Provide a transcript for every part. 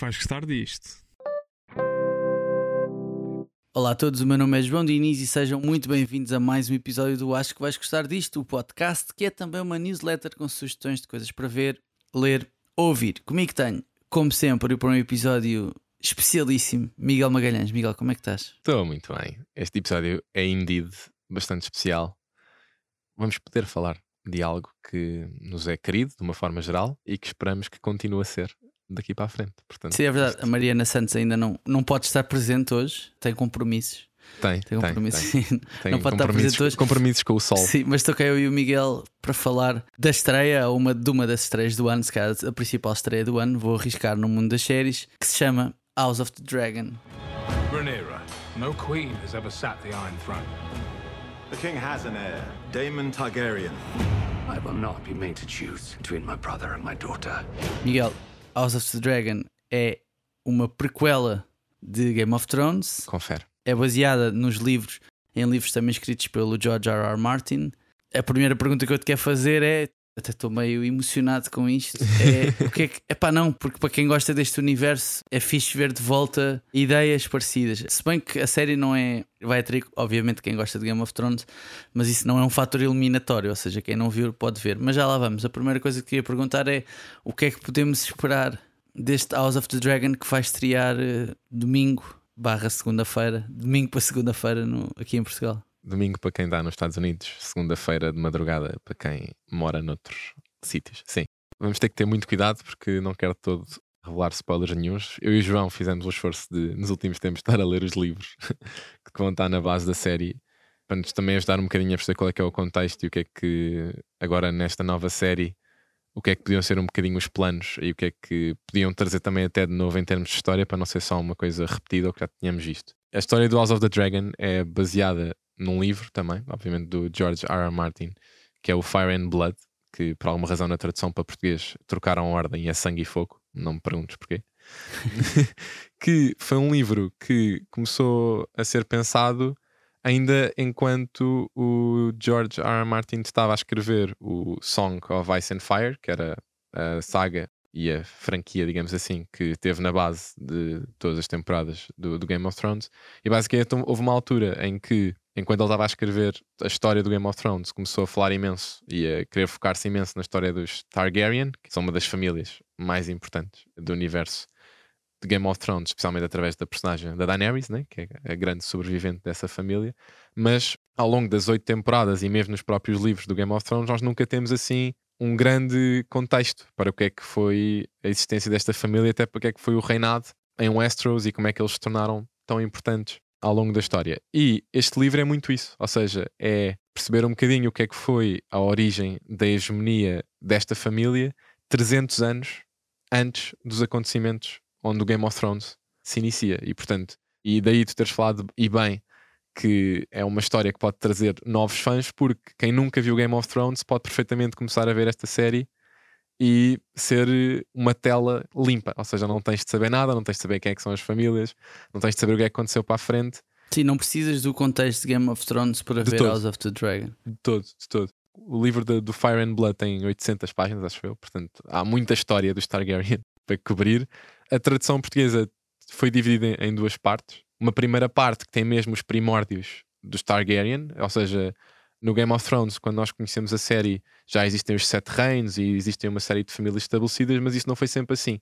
que vais gostar disto. Olá a todos, o meu nome é João Diniz e sejam muito bem-vindos a mais um episódio do Acho que vais gostar disto, o podcast que é também uma newsletter com sugestões de coisas para ver, ler, ouvir. Comigo tenho, como sempre, para um episódio especialíssimo, Miguel Magalhães. Miguel, como é que estás? Estou muito bem. Este episódio é indeed bastante especial. Vamos poder falar de algo que nos é querido de uma forma geral e que esperamos que continue a ser daqui para a frente. Portanto, Sim, é verdade. A Mariana Santos ainda não, não pode estar presente hoje, tem compromissos. Tem, Tem tem, compromissos. tem. Tem não pode estar presente hoje. compromissos com o sol. Sim, mas estou cá eu e o Miguel para falar da estreia, uma, de uma das estreias do ano, se calhar a principal estreia do ano, vou arriscar no mundo das séries, que se chama House of the Dragon. Rhaenyra, no queen has ever sat the Iron Throne. The king has an heir, Daemon Targaryen. I will not be made to choose between my brother and my daughter. Miguel, House of the Dragon é uma prequela de Game of Thrones, Confere. é baseada nos livros, em livros também escritos pelo George R. R. Martin. A primeira pergunta que eu te quero fazer é. Até estou meio emocionado com isto. É o que é que. Epá, não, porque para quem gosta deste universo é fixe ver de volta ideias parecidas. Se bem que a série não é. Vai atrair, obviamente, quem gosta de Game of Thrones, mas isso não é um fator eliminatório, ou seja, quem não viu pode ver. Mas já lá vamos. A primeira coisa que queria perguntar é o que é que podemos esperar deste House of the Dragon que vai estrear eh, domingo barra segunda-feira, domingo para segunda-feira aqui em Portugal. Domingo para quem está nos Estados Unidos, segunda-feira de madrugada para quem mora noutros sítios. Sim. Vamos ter que ter muito cuidado porque não quero todo revelar spoilers nenhuns. Eu e o João fizemos o esforço de, nos últimos tempos, estar a ler os livros que vão estar na base da série para nos também ajudar um bocadinho a perceber qual é que é o contexto e o que é que agora nesta nova série o que é que podiam ser um bocadinho os planos e o que é que podiam trazer também até de novo em termos de história para não ser só uma coisa repetida ou que já tínhamos visto. A história do House of the Dragon é baseada num livro também, obviamente do George R. R. Martin, que é o Fire and Blood, que por alguma razão na tradução para português trocaram a ordem e é Sangue e Fogo, não me perguntes porquê. que foi um livro que começou a ser pensado ainda enquanto o George R. R. Martin estava a escrever o Song of Ice and Fire, que era a saga e a franquia, digamos assim, que teve na base de todas as temporadas do, do Game of Thrones. E basicamente houve uma altura em que, enquanto ele estava a escrever a história do Game of Thrones, começou a falar imenso e a querer focar-se imenso na história dos Targaryen, que são uma das famílias mais importantes do universo de Game of Thrones, especialmente através da personagem da Daenerys, né? que é a grande sobrevivente dessa família. Mas ao longo das oito temporadas e mesmo nos próprios livros do Game of Thrones, nós nunca temos assim um grande contexto para o que é que foi a existência desta família, até para o que é que foi o reinado em Westeros e como é que eles se tornaram tão importantes ao longo da história. E este livro é muito isso, ou seja, é perceber um bocadinho o que é que foi a origem da hegemonia desta família 300 anos antes dos acontecimentos onde o Game of Thrones se inicia. E portanto, e daí tu teres falado e bem que é uma história que pode trazer novos fãs, porque quem nunca viu Game of Thrones pode perfeitamente começar a ver esta série e ser eh, uma tela limpa, ou seja, não tens de saber nada, não tens de saber quem é que são as famílias, não tens de saber o que é que aconteceu para a frente, Sim, não precisas do contexto de Game of Thrones para De ver todo. House of the Dragon. de todo, de todo. O livro de- do Fire and Blood tem 800 páginas, acho eu, portanto há muita história dos Targaryen para cobrir. A tradução portuguesa foi dividida em- em duas partes. Uma primeira parte que tem mesmo os primórdios dos Targaryen, ou seja, no Game of Thrones, quando nós conhecemos a série, já existem os sete reinos e existem uma série de famílias estabelecidas, mas isso não foi sempre assim.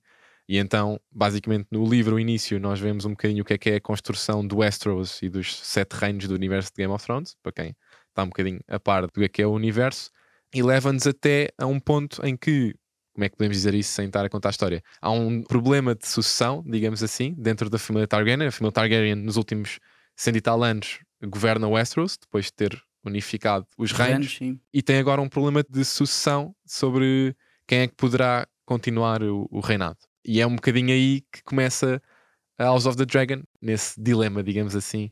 E então, basicamente, no livro, o início, nós vemos um bocadinho o que é que é a construção do Westeros e dos sete reinos do universo de Game of Thrones, para quem está um bocadinho a par do que é que é o universo, e leva-nos até a um ponto em que, como é que podemos dizer isso sem estar a contar a história? Há um problema de sucessão, digamos assim, dentro da família Targaryen. A família Targaryen, nos últimos cento e tal anos, governa Westeros, depois de ter unificado os reinos sim. e tem agora um problema de sucessão sobre quem é que poderá continuar o, o reinado. E é um bocadinho aí que começa a House of the Dragon, nesse dilema, digamos assim,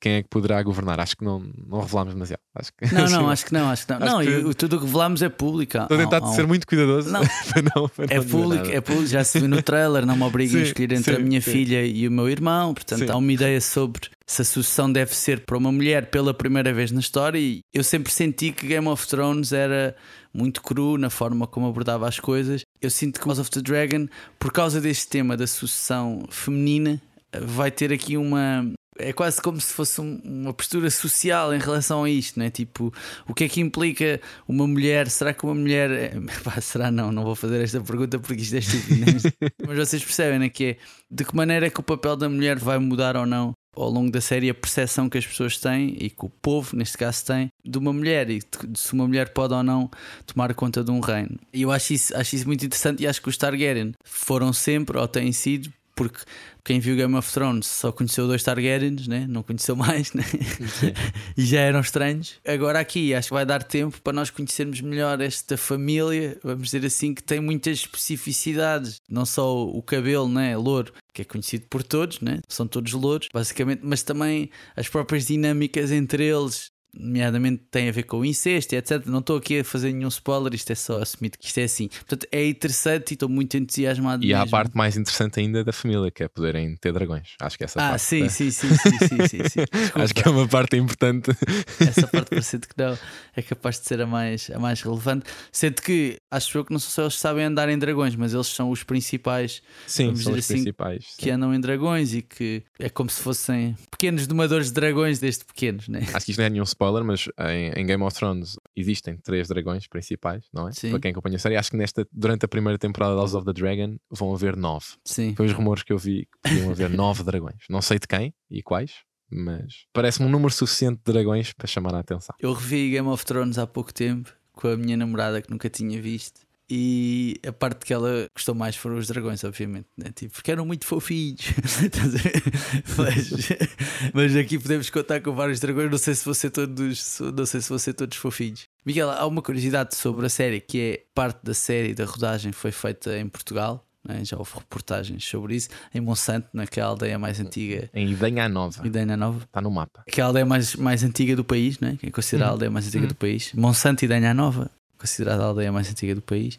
quem é que poderá governar. Acho que não, não revelámos demasiado. Acho que, Não, não, acho que não, acho que não. Acho não, que- tudo o que revelamos é público. Estou a tentar um- ser muito cuidadoso Não. para não, para É não dizer público, nada. é público, já se viu no trailer, não me obriguem a escolher entre a sim, minha sim. filha e o meu irmão. Portanto, Sim. há uma ideia sobre se a sucessão deve ser para uma mulher pela primeira vez na história. E eu sempre senti que Game of Thrones era muito cru na forma como abordava as coisas. Eu sinto que House of the Dragon, por causa deste tema da sucessão feminina, vai ter aqui uma. É quase como se fosse um- uma postura social em relação a isto, não é? Tipo, o que é que implica uma mulher? Será que uma mulher. é- Pá, será não? Não vou fazer esta pergunta porque isto é estúpido. né? Mas vocês percebem, né? Que é de que maneira é que o papel da mulher vai mudar ou não ao longo da série a percepção que as pessoas têm e que o povo, neste caso, tem de uma mulher e de de se uma mulher pode ou não tomar conta de um reino. E eu acho isso, acho isso muito interessante e acho que os Targaryen foram sempre ou têm sido. Porque quem viu Game of Thrones só conheceu dois Targaryens, né? não conheceu mais, né? e já eram estranhos. Agora, aqui, acho que vai dar tempo para nós conhecermos melhor esta família, vamos dizer assim, que tem muitas especificidades. Não só o cabelo, né? louro, que é conhecido por todos, né? são todos louros, basicamente, mas também as próprias dinâmicas entre eles. Nomeadamente tem a ver com o incesto etc. Não estou aqui a fazer nenhum spoiler, isto é só assumir que isto é assim. Portanto, é interessante e estou muito entusiasmado. E há a mesmo. parte mais interessante ainda da família, que é poderem ter dragões. Acho que essa Ah, parte. sim, sim, sim, sim, sim, sim, sim. Desculpa. Acho que é uma parte importante. Essa parte parecendo que não é capaz de ser a mais, a mais relevante. Sendo que acho eu que não sou só eles que sabem andar em dragões, mas eles são os principais Sim, Vamos são dizer os assim, principais. sim. que andam em dragões e que é como se fossem pequenos domadores de dragões desde pequenos, né? Acho que isto não é nenhum spoiler, mas em, em Game of Thrones existem três dragões principais, não é? Sim. Para quem acompanha a série, acho que nesta, durante a primeira temporada de House of the Dragon vão haver nove. Sim. Foi os rumores que eu vi que iam haver nove dragões. Não sei de quem e quais, mas parece-me um número suficiente de dragões para chamar a atenção. Eu revi Game of Thrones há pouco tempo com a minha namorada que nunca tinha visto. E a parte que ela gostou mais foram os dragões, obviamente, né? tipo, porque eram muito fofinhos. Mas, mas aqui podemos contar com vários dragões. Não sei se você todos, não sei se você todos fofinhos. Miguel, há uma curiosidade sobre a série que é parte da série da rodagem foi feita em Portugal. né? Já houve reportagens sobre isso em Monsanto, naquela aldeia mais antiga, Em Idenha Nova, Ideia Nova está no mapa. que é a aldeia mais, mais antiga do país, né? que é considerada a aldeia mais antiga do país. Monsanto e Danha Nova, considerada a aldeia mais antiga do país.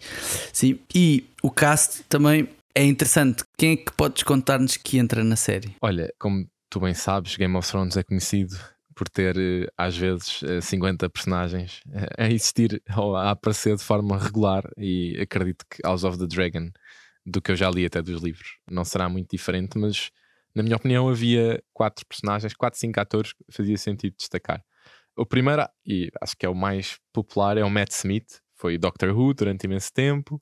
Sim, e o cast também é interessante. Quem é que podes contar-nos que entra na série? Olha, como tu bem sabes, Game of Thrones é conhecido por ter, eh, às vezes, eh, 50 personagens eh, a existir ou a aparecer de forma regular. E acredito que House of the Dragon, do que eu já li até dos livros, não será muito diferente, mas na minha opinião havia quatro personagens, quatro, cinco atores que fazia sentido destacar. O primeiro, e acho que é o mais popular, é o Matt Smith, foi Doctor Who durante imenso tempo.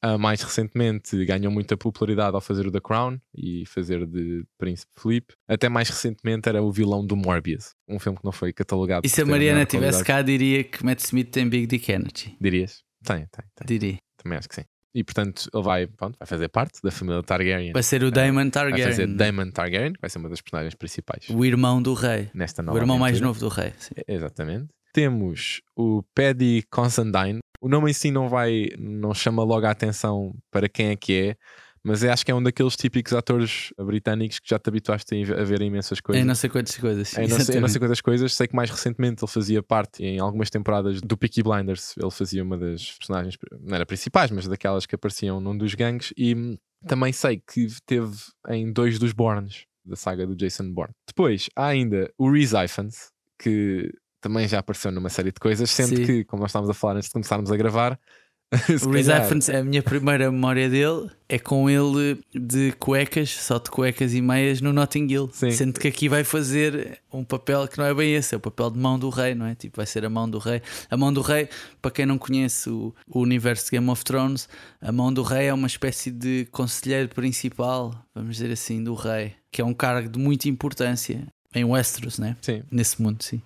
Ah, mais recentemente ganhou muita popularidade ao fazer o The Crown e fazer de Príncipe Felipe. Até mais recentemente era o vilão do Morbius, um filme que não foi catalogado. E se a Mariana qualidade. cá, diria que Matt Smith tem Big Dick Energy. Dirias? Tem, tem, tem. Diria. Também acho que sim. E portanto ele vai, pronto, vai fazer parte da família Targaryen. Vai ser o Daemon Vai Targaryen, fazer Daemon Targaryen, que vai ser uma das personagens principais o irmão do rei. nesta O nova irmão mais aventura. novo do rei. sim. Exatamente. Temos o Paddy Considine. O nome em si não vai, não chama logo a atenção para quem é que é, mas eu acho que é um daqueles típicos atores britânicos que já te habituaste a ver imensas coisas. Em não sei quantas coisas. Em não, sei, em não sei quantas coisas, sei que mais recentemente ele fazia parte em algumas temporadas do Peaky Blinders. Ele fazia uma das personagens, não era principais, mas daquelas que apareciam num dos gangues. E hum, também sei que teve em dois dos Bournes, da saga do Jason Bourne. Depois há ainda o Rhys Ifans, que também já apareceu numa série de coisas, sendo Sim. que, como nós estávamos a falar antes de começarmos a gravar, Rhys Ifans, a minha primeira memória dele é com ele de cuecas, só de cuecas e meias no Notting Hill. Sim. Sendo que aqui vai fazer um papel que não é bem esse, é o papel de mão do rei, não é? Tipo, vai ser a mão do rei. A mão do rei, para quem não conhece o, o universo de Game of Thrones, a mão do rei é uma espécie de conselheiro principal, vamos dizer assim, do rei, que é um cargo de muita importância em Westeros, né? Sim, Nesse mundo, sim.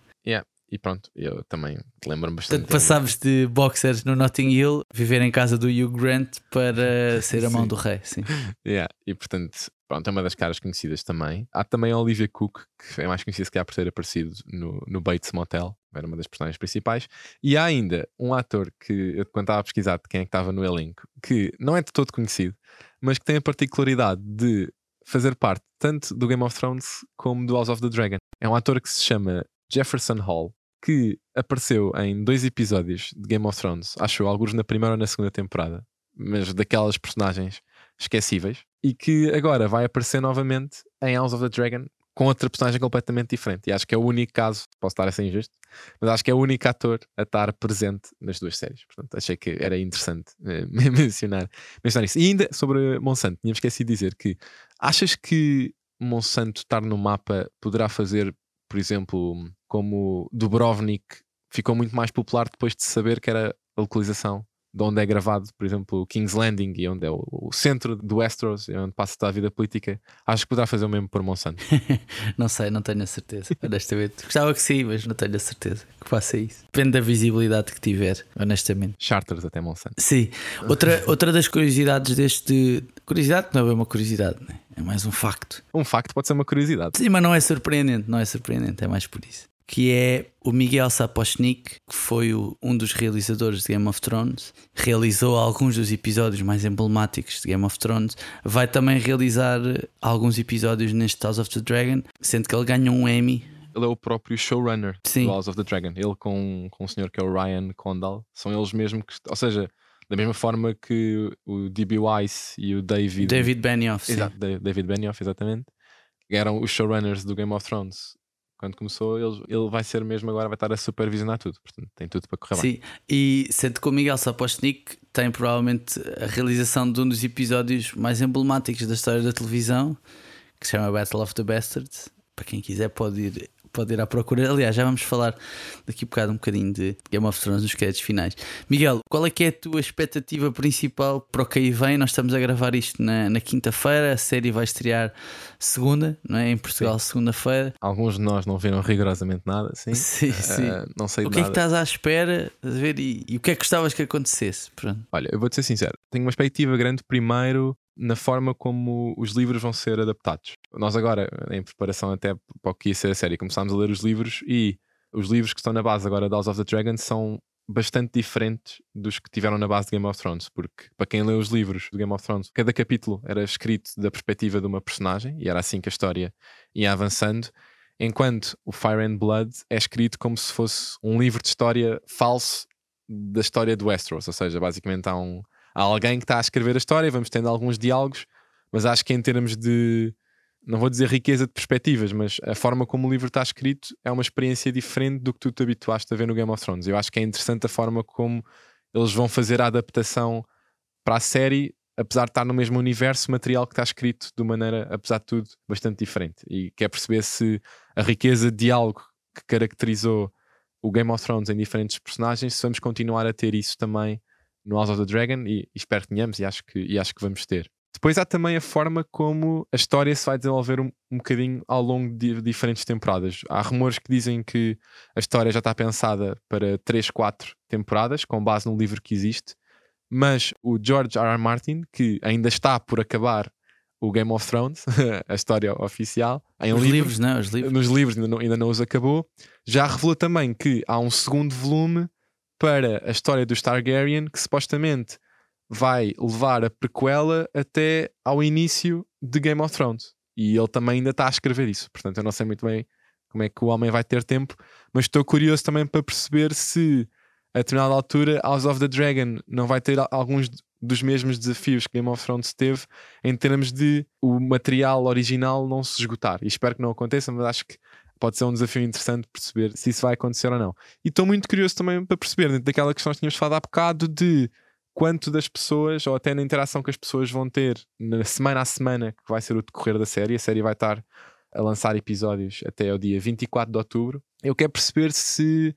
E pronto, eu também lembro-me bastante. Portanto, passámos de boxers no Notting Hill, viver em casa do Hugh Grant para ser a mão do rei, sim. Yeah, E portanto, pronto, é uma das caras conhecidas também. Há também a Olivia Cook, que é mais conhecida se calhar por ter aparecido no, no Bates Motel, era uma das personagens principais. E há ainda um ator que eu quando estava a pesquisar de quem é que estava no elenco, que não é de todo conhecido, mas que tem a particularidade de fazer parte tanto do Game of Thrones como do House of the Dragon. É um ator que se chama Jefferson Hall, que apareceu em dois episódios de Game of Thrones, acho eu, alguns na primeira ou na segunda temporada, mas daquelas personagens esquecíveis, e que agora vai aparecer novamente em House of the Dragon com outra personagem completamente diferente. E acho que é o único caso, posso estar a ser injusto, mas acho que é o único ator a estar presente nas duas séries. Portanto, achei que era interessante eh, mencionar, mencionar isso. E ainda sobre Monsanto, tinha esquecido de dizer que achas que Monsanto estar no mapa poderá fazer, por exemplo, como Dubrovnik ficou muito mais popular depois de saber que era a localização de onde é gravado, por exemplo, o King's Landing e onde é o, o centro do Westeros, onde passa toda a vida política, acho que poderá fazer o mesmo por Monsanto. não sei, não tenho a certeza. Honestamente, gostava que sim, mas não tenho a certeza que faça isso. Depende da visibilidade que tiver, honestamente. Charters até Monsanto. Sim. Outra, outra das curiosidades deste. Curiosidade não é uma curiosidade, né? é mais um facto. Um facto pode ser uma curiosidade. Sim, mas não é surpreendente, não é surpreendente, é mais por isso que é o Miguel Sapochnik, que foi o, um dos realizadores de Game of Thrones, realizou alguns dos episódios mais emblemáticos de Game of Thrones, vai também realizar alguns episódios neste House of the Dragon, sendo que ele ganhou um Emmy. Ele é o próprio showrunner Sim. do House of the Dragon. Ele com, com o senhor que é o Ryan Condal, são eles mesmo que, ou seja, da mesma forma que o D.B. Weiss e o David David Benioff. Exato, David Benioff, exatamente, eram os showrunners do Game of Thrones quando começou, ele, ele vai ser mesmo agora, vai estar a supervisionar tudo, portanto tem tudo para correr Sim, bem. e sendo que o Miguel Sapochnik tem provavelmente a realização de um dos episódios mais emblemáticos da história da televisão, que se chama Battle of the Bastards. Para quem quiser, pode ir pode ir à procura. Aliás, já vamos falar daqui a bocado um bocadinho de Game of Thrones nos créditos finais. Miguel, qual é que é a tua expectativa principal para o que aí vem? Nós estamos a gravar isto na, na quinta-feira, a série vai estrear segunda, não é? Em Portugal, segunda-feira. Alguns de nós não viram rigorosamente nada, sim. Sim, sim. Uh, não sei O que nada. é que estás à espera a ver e, e, o que é que gostavas que acontecesse? Pronto. Olha, eu vou-te ser sincero, tenho uma expectativa grande primeiro na forma como os livros vão ser adaptados. Nós agora, em preparação até para o que ia ser a série, começámos a ler os livros e os livros que estão na base agora da House of the Dragon são bastante diferentes dos que tiveram na base de Game of Thrones, porque para quem lê os livros do Game of Thrones, cada capítulo era escrito da perspectiva de uma personagem e era assim que a história ia avançando, enquanto o Fire and Blood é escrito como se fosse um livro de história falso da história do Westeros, ou seja, basicamente há um há alguém que está a escrever a história, vamos tendo alguns diálogos, mas acho que em termos de, não vou dizer riqueza de perspectivas, mas a forma como o livro está escrito é uma experiência diferente do que tu te habituaste a ver no Game of Thrones. Eu acho que é interessante a forma como eles vão fazer a adaptação para a série, apesar de estar no mesmo universo, material que está escrito de maneira, apesar de tudo, bastante diferente. E quer perceber se a riqueza de diálogo que caracterizou o Game of Thrones em diferentes personagens, se vamos continuar a ter isso também no House of the Dragon e, e espero que tenhamos e acho que, e acho que vamos ter. Depois há também a forma como a história se vai desenvolver um, um bocadinho ao longo de diferentes temporadas. Há rumores que dizem que a história já está pensada para 3, 4 temporadas, com base no livro que existe, mas o George R. R. Martin, que ainda está por acabar o Game of Thrones, a história oficial, em os livros, livros, não, os livros. nos livros ainda não, ainda não os acabou, já revelou também que há um segundo volume para a história dos Targaryen que supostamente vai levar a prequela até ao início de Game of Thrones. E ele também ainda está a escrever isso. Portanto, eu não sei muito bem como é que o homem vai ter tempo, mas estou curioso também para perceber se a determinada altura House of the Dragon não vai ter alguns dos mesmos desafios que Game of Thrones teve em termos de o material original não se esgotar. E espero que não aconteça, mas acho que pode ser um desafio interessante perceber se isso vai acontecer ou não. E estou muito curioso também para perceber, dentro daquela questão que tínhamos falado há bocado, de quanto das pessoas, ou até na interação que as pessoas vão ter na semana a semana, que vai ser o decorrer da série, a série vai estar a lançar episódios até ao dia 24 de outubro. Eu quero perceber se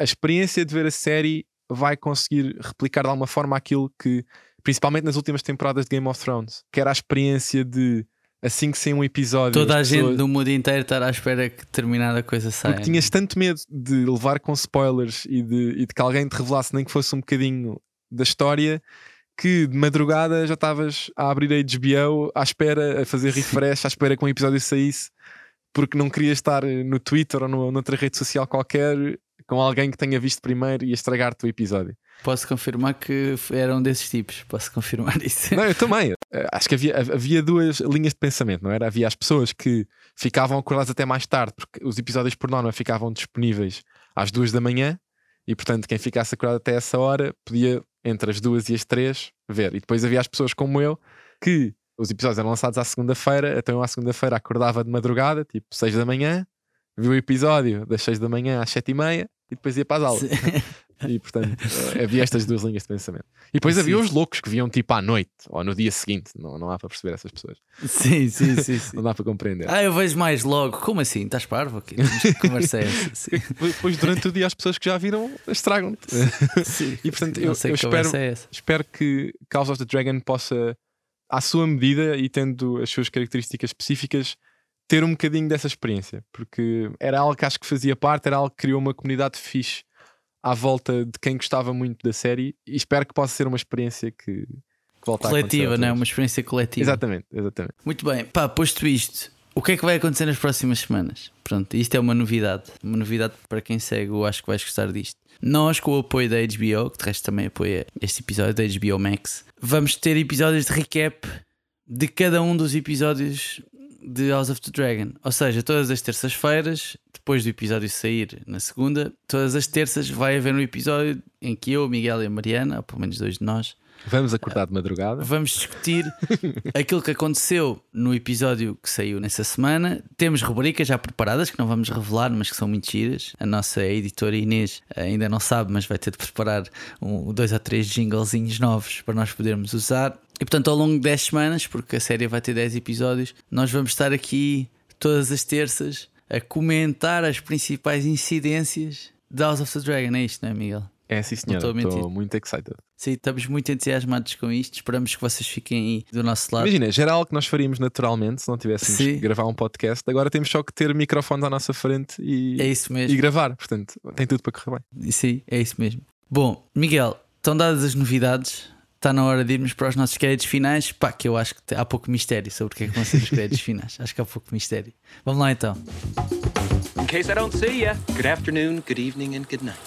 a experiência de ver a série vai conseguir replicar de alguma forma aquilo que, principalmente nas últimas temporadas de Game of Thrones, que era a experiência de assim que sair um episódio. Toda a pessoas... gente do mundo inteiro estar à espera que determinada coisa saia. Porque tinhas tanto medo de levar com spoilers e de, e de que alguém te revelasse nem que fosse um bocadinho da história que de madrugada já estavas a abrir a HBO à espera, a fazer refresh, à espera que um episódio saísse, porque não querias estar no Twitter ou no, noutra rede social qualquer com alguém que tenha visto primeiro e estragar-te o episódio. Posso confirmar que era um desses tipos. Posso confirmar isso. Não, eu também. Eh, acho que havia, havia duas linhas de pensamento, não era? Havia as pessoas que ficavam acordadas até mais tarde, porque os episódios por norma ficavam disponíveis às duas da manhã e, portanto, quem ficasse acordado até essa hora podia, entre as duas e as três, ver. E depois havia as pessoas como eu que os episódios eram lançados à segunda-feira, então eu à segunda-feira acordava de madrugada, tipo seis da manhã, vi o episódio das seis da manhã às sete e meia e depois ia para as aulas. E portanto havia estas duas linhas de pensamento. E depois havia Sim. os loucos que viam tipo à noite ou no dia seguinte. Não, não há para perceber essas pessoas. Sim, sim, sim. sim. Não dá para compreender. Ah, eu vejo mais logo. Como assim? Estás parvo? aqui? Conversa é essa? Depois, durante o dia, as pessoas que já viram estragam-te. E portanto, eu, sei eu espero, é espero que House of the Dragon possa, à sua medida e tendo as suas características específicas, ter um bocadinho dessa experiência. Porque era algo que acho que fazia parte, era algo que criou uma comunidade fixe à volta de quem gostava muito da série e espero que possa ser uma experiência que, que volta Coletiva, não é? Uma experiência coletiva. Exatamente, exatamente. Muito bem, pá, posto isto, o que é que vai acontecer nas próximas semanas? Pronto, isto é uma novidade. Uma novidade para quem segue, eu acho que vais gostar disto. Nós, com o apoio da HBO, que de resto também apoia este episódio da HBO Max, vamos ter episódios de recap de cada um dos episódios de House of the Dragon. Ou seja, todas as terças-feiras, depois do episódio sair na segunda, todas as terças vai haver um episódio em que eu, Miguel e a Mariana, ou pelo menos dois de nós, Vamos acordar de madrugada. Vamos discutir aquilo que aconteceu no episódio que saiu nessa semana. Temos rubricas já preparadas que não vamos revelar, mas que são muito giras. A nossa editora Inês ainda não sabe, mas vai ter de preparar um, dois ou três jinglezinhos novos para nós podermos usar. E portanto, ao longo de 10 semanas, porque a série vai ter 10 episódios, nós vamos estar aqui todas as terças a comentar as principais incidências de House of the Dragon. É isto, não é, Miguel? É sim, senhora. estou muito excited. Sim, estamos muito entusiasmados com isto. Esperamos que vocês fiquem aí do nosso lado. Imagina, algo que nós faríamos naturalmente se não tivéssemos Sim. que gravar um podcast. Agora temos só que ter microfones à nossa frente e, É isso e mesmo. gravar. Portanto, tem tudo para correr bem. Sim, é isso mesmo. Bom, Miguel, estão dadas as novidades. Está na hora de irmos para os nossos créditos finais. Pá, que eu acho que há pouco mistério sobre o que é que vão ser os créditos finais. Acho que há pouco mistério. Vamos lá então. In case I don't see ya, good afternoon, good evening, and good night.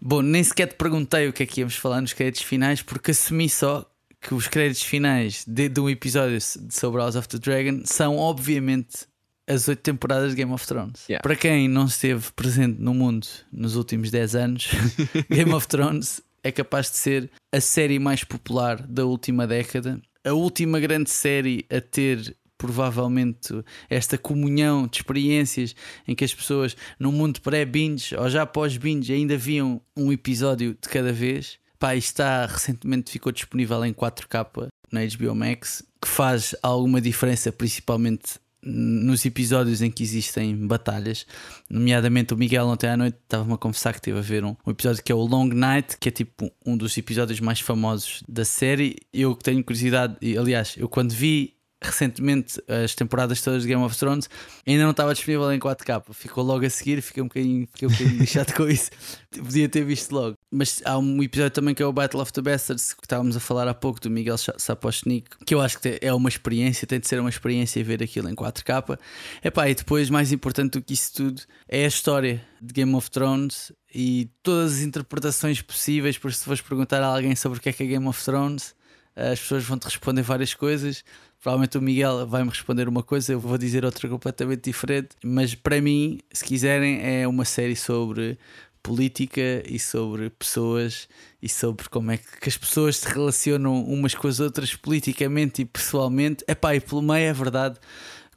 Bom, nem sequer te perguntei o que é que íamos falar nos créditos finais, porque assumi só que os créditos finais de, de um episódio sobre House of the Dragon são, obviamente, as oito temporadas de Game of Thrones. Yeah. Para quem não esteve presente no mundo nos últimos 10 anos, Game of Thrones é capaz de ser a série mais popular da última década, a última grande série a ter provavelmente esta comunhão de experiências em que as pessoas no mundo pré-binge ou já pós-binge ainda viam um episódio de cada vez. Pá, está recentemente ficou disponível em 4K na HBO Max, que faz alguma diferença, principalmente nos episódios em que existem batalhas, nomeadamente o Miguel ontem à noite estava-me a confessar que esteve a ver um, um episódio que é o Long Night, que é tipo um dos episódios mais famosos da série. Eu que tenho curiosidade, e aliás, eu quando vi recentemente as temporadas todas de Game of Thrones ainda não estava disponível em 4K, ficou logo a seguir, fiquei um bocadinho, fiquei um bocadinho lixado com isso. Podia ter visto logo. Mas há um episódio também que é o Battle of the Bastards, que estávamos a falar há pouco, do Miguel Sa- Sapochnik, que eu acho que é uma experiência, tem de ser uma experiência ver aquilo em 4K. Epá, e depois, mais importante do que isso tudo, é a história de Game of Thrones e todas as interpretações possíveis. Por se fores perguntar a alguém sobre o que é que é Game of Thrones, as pessoas vão te responder várias coisas. Provavelmente o Miguel vai-me responder uma coisa, eu vou dizer outra completamente diferente. Mas para mim, se quiserem, é uma série sobre política e sobre pessoas e sobre como é que as pessoas se relacionam umas com as outras politicamente e pessoalmente. Epá, e pelo meio é verdade.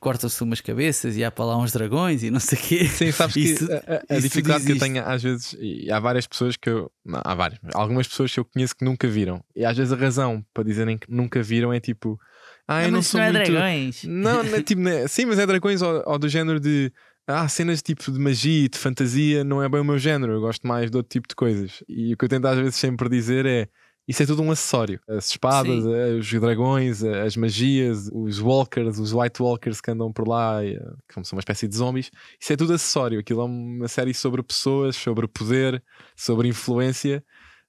Cortam-se umas cabeças e há para lá uns dragões e não sei o quê. Sim, sabes Isso- que a, a- a dificuldade que eu tenho às vezes, e há várias pessoas que eu. Não, há várias, mas algumas pessoas que eu conheço que nunca viram. E às vezes a razão para dizerem que nunca viram é tipo. Ah, eu não, sou não é muito. dragões. Não, não é tipo, né, sim, mas é dragões ou, ou do género de. Ah, cenas tipo de magia e de fantasia não é bem o meu género, eu gosto mais de outro tipo de coisas. E o que eu tento às vezes sempre dizer é: isso é tudo um acessório. As espadas, Sim. eh, os dragões, eh, as magias, os walkers, os white walkers que andam por lá, eh, que são uma espécie de zombies, isso é tudo acessório. Aquilo é uma série sobre pessoas, sobre poder, sobre influência,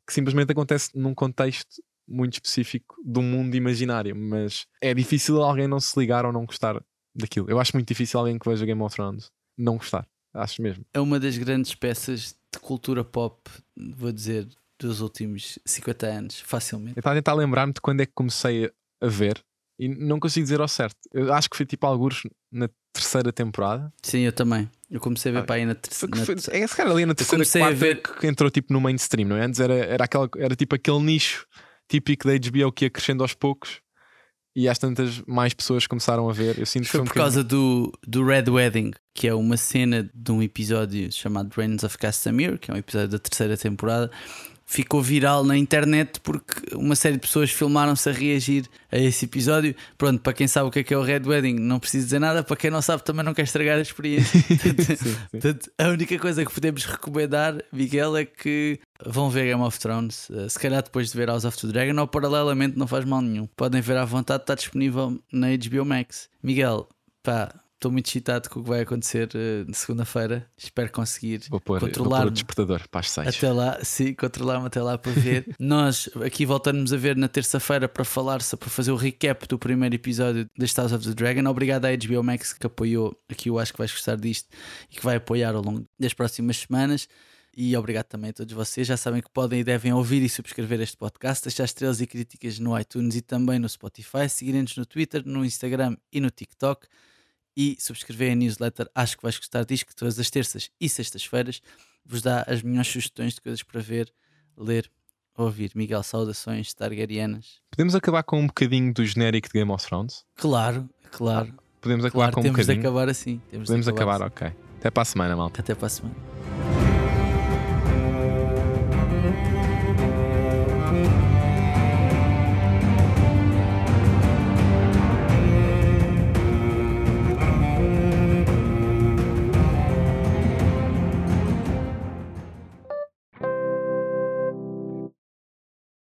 que simplesmente acontece num contexto muito específico de um mundo imaginário. Mas é difícil alguém não se ligar ou não gostar daquilo. Eu acho muito difícil alguém que veja Game of Thrones não gostar. Acho mesmo. é uma das grandes peças de cultura pop, vou dizer, dos últimos 50 anos, facilmente. Eu estava a tentar lembrar-me de quando é que comecei a ver e não consigo dizer ao certo. Eu acho que foi tipo alguns na terceira temporada. Sim, eu também. Eu comecei a ver Ah, para aí na Foi terceira. foi- é se calhar ali na terceira comecei a quarta ver- que entrou tipo no mainstream, não é? Antes era, era, aquela, era tipo aquele nicho típico da HBO que ia crescendo aos poucos e às tantas mais pessoas começaram a ver. Eu sinto que Foi um por causa do, do Red Wedding, que é uma cena de um episódio chamado Reigns of Castamere, que é um episódio da terceira temporada. Ficou viral na internet porque uma série de pessoas filmaram-se a reagir a esse episódio. Pronto, para quem sabe o que é que é o Red Wedding, não preciso dizer nada. Para quem não sabe, também não quer estragar a experiência. Portanto, a única coisa que podemos recomendar, Miguel, é que vão ver Game of Thrones. eh, Se calhar depois de ver House of the Dragon, ou paralelamente, não faz mal nenhum. Podem ver à vontade, está disponível na HBO Max. Miguel, pá, estou muito excitado com o que vai acontecer na segunda-feira. Espero conseguir controlar o despertador para as seis. até lá, sim, controlar-me até lá para ver. Nós aqui voltamos a ver na terça-feira para falar, para fazer o recap do primeiro episódio deste House of the Dragon. Obrigado à HBO Max que apoiou aqui, eu acho que vais gostar disto e que vai apoiar ao longo das próximas semanas. E obrigado também a todos vocês. Já sabem que podem e devem ouvir e subscrever este podcast, deixar estrelas e críticas no iTunes e também no Spotify, seguirem-nos no Twitter, no Instagram e no TikTok e subscrever a newsletter. Acho que vais gostar disto, que todas as terças e sextas-feiras vos dá as melhores sugestões de coisas para ver, ler, ouvir. Miguel, saudações targarianas. Podemos acabar com um bocadinho do genérico de Game of Thrones? Claro, claro. Podemos acabar claro com um temos de bocadinho? acabar assim. Podemos acabar acabar, ok. Até para a semana, malta. assim. Até para a semana.